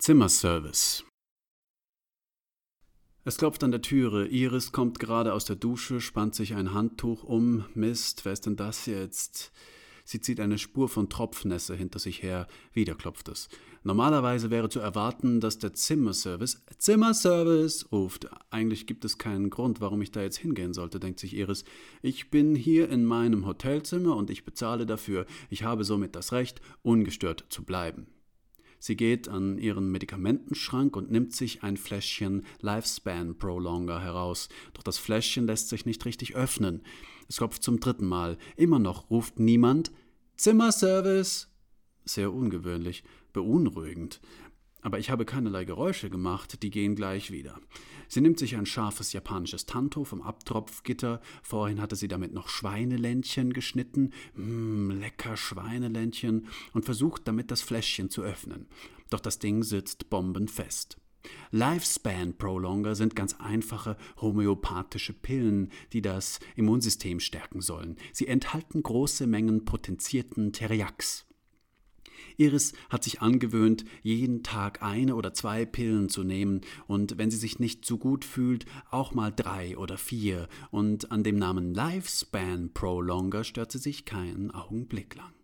Zimmerservice. Es klopft an der Türe. Iris kommt gerade aus der Dusche, spannt sich ein Handtuch um. Mist, wer ist denn das jetzt? Sie zieht eine Spur von Tropfnässe hinter sich her. Wieder klopft es. Normalerweise wäre zu erwarten, dass der Zimmerservice Zimmerservice ruft. Eigentlich gibt es keinen Grund, warum ich da jetzt hingehen sollte, denkt sich Iris. Ich bin hier in meinem Hotelzimmer und ich bezahle dafür. Ich habe somit das Recht, ungestört zu bleiben. Sie geht an ihren Medikamentenschrank und nimmt sich ein Fläschchen Lifespan Prolonger heraus. Doch das Fläschchen lässt sich nicht richtig öffnen. Es klopft zum dritten Mal. Immer noch ruft niemand Zimmerservice. Sehr ungewöhnlich, beunruhigend aber ich habe keinerlei Geräusche gemacht, die gehen gleich wieder. Sie nimmt sich ein scharfes japanisches Tanto vom Abtropfgitter, vorhin hatte sie damit noch Schweineländchen geschnitten, mmm, lecker Schweineländchen, und versucht damit das Fläschchen zu öffnen. Doch das Ding sitzt bombenfest. Lifespan Prolonger sind ganz einfache homöopathische Pillen, die das Immunsystem stärken sollen. Sie enthalten große Mengen potenzierten Teriax. Iris hat sich angewöhnt, jeden Tag eine oder zwei Pillen zu nehmen und wenn sie sich nicht so gut fühlt, auch mal drei oder vier. Und an dem Namen Lifespan Prolonger stört sie sich keinen Augenblick lang.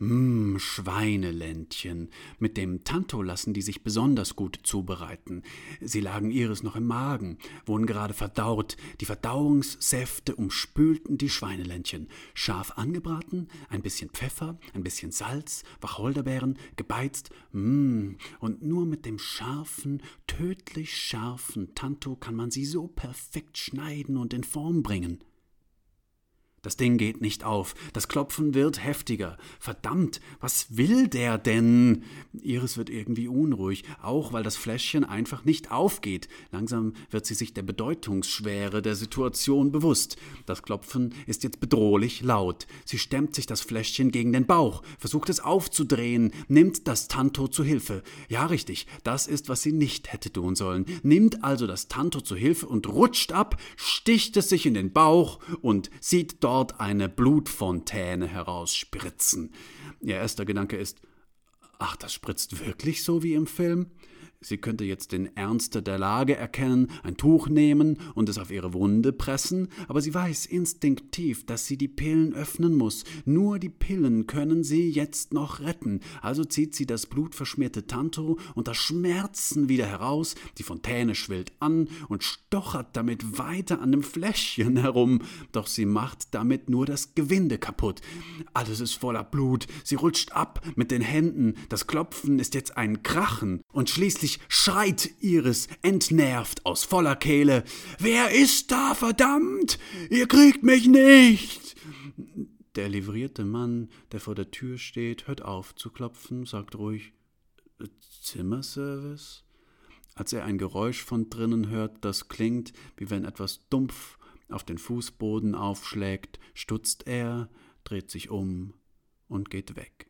Mmm, Schweineländchen. Mit dem Tanto lassen die sich besonders gut zubereiten. Sie lagen Iris noch im Magen, wurden gerade verdaut. Die Verdauungssäfte umspülten die Schweineländchen. Scharf angebraten, ein bisschen Pfeffer, ein bisschen Salz, Wacholderbeeren, gebeizt. Mmm, und nur mit dem scharfen, tödlich scharfen Tanto kann man sie so perfekt schneiden und in Form bringen. Das Ding geht nicht auf. Das Klopfen wird heftiger. Verdammt, was will der denn? Iris wird irgendwie unruhig, auch weil das Fläschchen einfach nicht aufgeht. Langsam wird sie sich der Bedeutungsschwere der Situation bewusst. Das Klopfen ist jetzt bedrohlich laut. Sie stemmt sich das Fläschchen gegen den Bauch, versucht es aufzudrehen, nimmt das Tanto zu Hilfe. Ja, richtig, das ist, was sie nicht hätte tun sollen. Nimmt also das Tanto zu Hilfe und rutscht ab, sticht es sich in den Bauch und sieht dort dort eine Blutfontäne herausspritzen. Ihr erster Gedanke ist, ach, das spritzt wirklich so wie im Film? Sie könnte jetzt den Ernst der Lage erkennen, ein Tuch nehmen und es auf ihre Wunde pressen, aber sie weiß instinktiv, dass sie die Pillen öffnen muss. Nur die Pillen können sie jetzt noch retten. Also zieht sie das blutverschmierte Tanto unter Schmerzen wieder heraus, die Fontäne schwillt an und stochert damit weiter an dem Fläschchen herum, doch sie macht damit nur das Gewinde kaputt. Alles ist voller Blut, sie rutscht ab mit den Händen, das Klopfen ist jetzt ein Krachen und schließlich Plötzlich schreit Iris entnervt aus voller Kehle Wer ist da, verdammt? Ihr kriegt mich nicht. Der livrierte Mann, der vor der Tür steht, hört auf zu klopfen, sagt ruhig Zimmerservice? Als er ein Geräusch von drinnen hört, das klingt, wie wenn etwas dumpf auf den Fußboden aufschlägt, stutzt er, dreht sich um und geht weg.